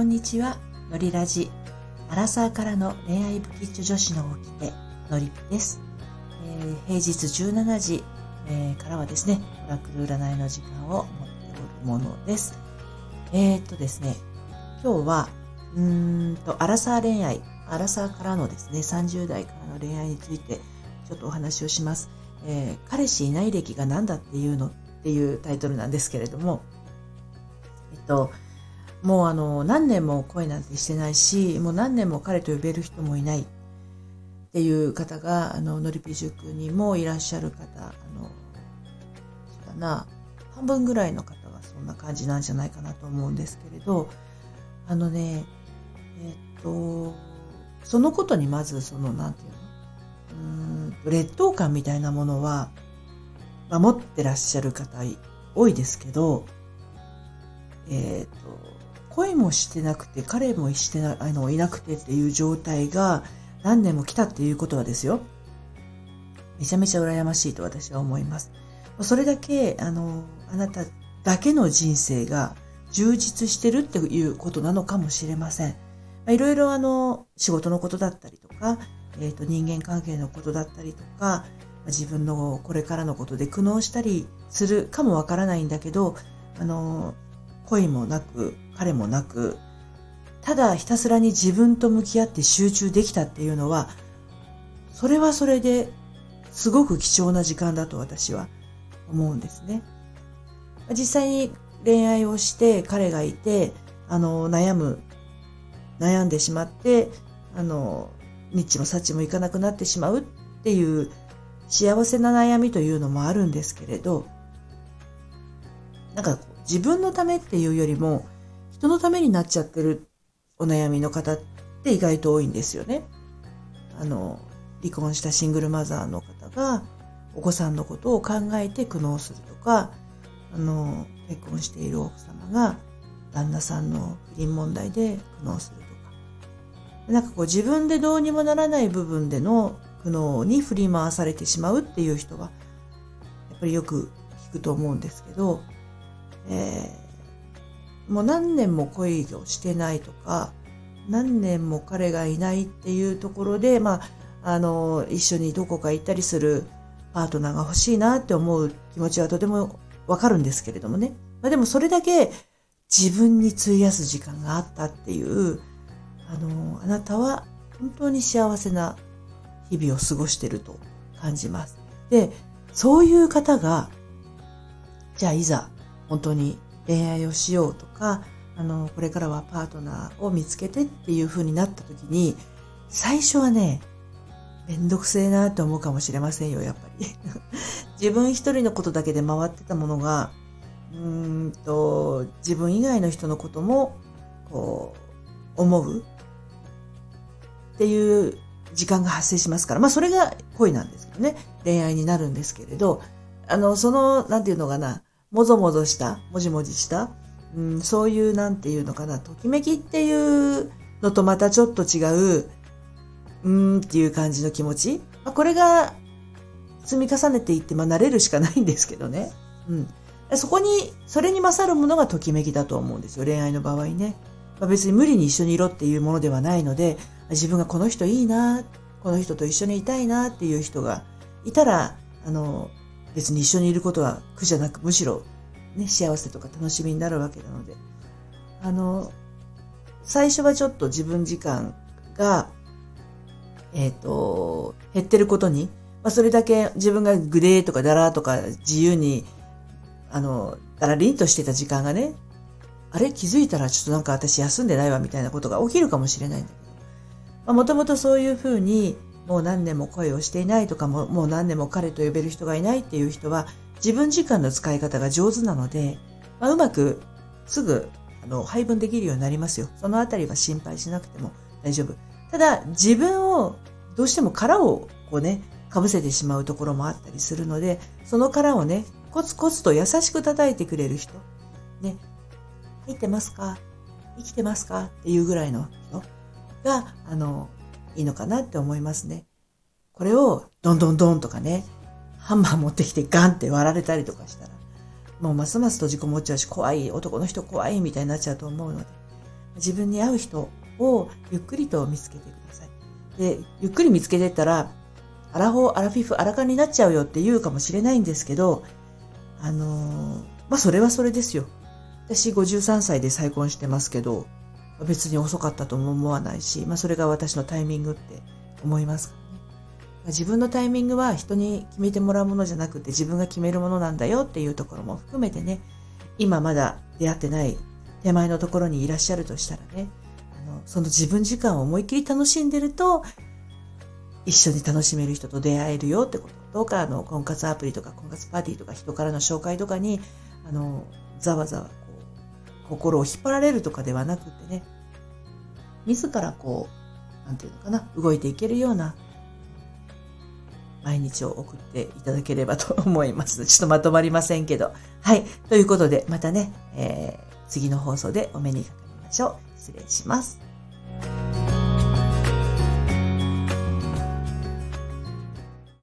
こんにちは、のりラジ。アラサーからの恋愛ブキッチュ女子の起きて、のりぴです。えー、平日17時、えー、からはですね、オラクル占いの時間を持っておるものです。えー、っとですね、今日は、うーんと、アラサー恋愛、アラサーからのですね、30代からの恋愛について、ちょっとお話をします。えー、彼氏いない歴が何だっていうのっていうタイトルなんですけれども、えっと、もうあの、何年も恋なんてしてないし、もう何年も彼と呼べる人もいない。っていう方が、あの、のりぴ塾にもいらっしゃる方、あの、そうだな、半分ぐらいの方がそんな感じなんじゃないかなと思うんですけれど、あのね、えっと、そのことにまずその、なんていうの？うん劣等感みたいなものは、まあ、持ってらっしゃる方多いですけど、えっ、と、恋もしてなくて、彼もしてな、あの、いなくてっていう状態が何年も来たっていうことはですよ。めちゃめちゃ羨ましいと私は思います。それだけ、あの、あなただけの人生が充実してるっていうことなのかもしれません。いろいろあの、仕事のことだったりとか、えっ、ー、と、人間関係のことだったりとか、自分のこれからのことで苦悩したりするかもわからないんだけど、あの、恋もなく、彼もなく、ただひたすらに自分と向き合って集中できたっていうのは、それはそれですごく貴重な時間だと私は思うんですね。実際に恋愛をして彼がいて、あの、悩む、悩んでしまって、あの、ニッチもサチもいかなくなってしまうっていう幸せな悩みというのもあるんですけれど、なんか自分のためっていうよりも、人のためになっちゃってるお悩みの方って意外と多いんですよね。あの、離婚したシングルマザーの方が、お子さんのことを考えて苦悩するとか、あの、結婚している奥様が、旦那さんの不倫問題で苦悩するとか。なんかこう自分でどうにもならない部分での苦悩に振り回されてしまうっていう人は、やっぱりよく聞くと思うんですけど、えー、もう何年も恋をしてないとか、何年も彼がいないっていうところで、まあ、あの、一緒にどこか行ったりするパートナーが欲しいなって思う気持ちはとてもわかるんですけれどもね。まあ、でもそれだけ自分に費やす時間があったっていう、あの、あなたは本当に幸せな日々を過ごしてると感じます。で、そういう方が、じゃあいざ本当に恋愛をしようとか、あの、これからはパートナーを見つけてっていう風になった時に、最初はね、めんどくせえなって思うかもしれませんよ、やっぱり。自分一人のことだけで回ってたものが、うんと、自分以外の人のことも、こう、思う。っていう時間が発生しますから、まあそれが恋なんですけどね、恋愛になるんですけれど、あの、その、なんていうのかな、もぞもぞした、もじもじした、うん、そういうなんていうのかな、ときめきっていうのとまたちょっと違う、うーんっていう感じの気持ち。まあ、これが積み重ねていって、まあ慣れるしかないんですけどね。うん。そこに、それに勝るものがときめきだと思うんですよ、恋愛の場合ね。まあ、別に無理に一緒にいろっていうものではないので、自分がこの人いいな、この人と一緒にいたいなっていう人がいたら、あの、別に一緒にいることは苦じゃなく、むしろ、ね、幸せとか楽しみになるわけなので、あの、最初はちょっと自分時間が、えっ、ー、と、減ってることに、まあ、それだけ自分がグレーとかダラーとか自由に、あの、ダラリンとしてた時間がね、あれ？気づいたらちょっとなんか私休んでないわみたいなことが起きるかもしれないんだけど、まあ、もともとそういうふうに、もう何年も恋をしていないとかも、もう何年も彼と呼べる人がいないっていう人は、自分時間の使い方が上手なので、まあ、うまくすぐあの配分できるようになりますよ。そのあたりは心配しなくても大丈夫。ただ、自分をどうしても殻をこうね、かぶせてしまうところもあったりするので、その殻をね、コツコツと優しく叩いてくれる人。ね、入ってますか？生きてますか？っていうぐらいの人が、あの、いいのかなって思いますね。これをドンドンドンとかね、ハンマー持ってきてガンって割られたりとかしたら、もうますます閉じこもっちゃうし、怖い、男の人怖いみたいになっちゃうと思うので、自分に合う人をゆっくりと見つけてください。で、ゆっくり見つけてったら、アラフォー、アラフィフ、アラカンになっちゃうよって言うかもしれないんですけど、あのー、まあ、それはそれですよ。私53歳で再婚してますけど、別に遅かったとも思わないし、まあ、それが私のタイミングって思いますね。自分のタイミングは人に決めてもらうものじゃなくて自分が決めるものなんだよっていうところも含めてね、今まだ出会ってない手前のところにいらっしゃるとしたらね、あのその自分時間を思いっきり楽しんでると、一緒に楽しめる人と出会えるよってこと。どうかあの婚活アプリとか婚活パーティーとか人からの紹介とかに、あの、ざわざわ、心を引っ張られるとかではなくてね、自らこう、なんていうのかな、動いていけるような毎日を送っていただければと思います。ちょっとまとまりませんけど。はい。ということで、またね、えー、次の放送でお目にかかりましょう。失礼します。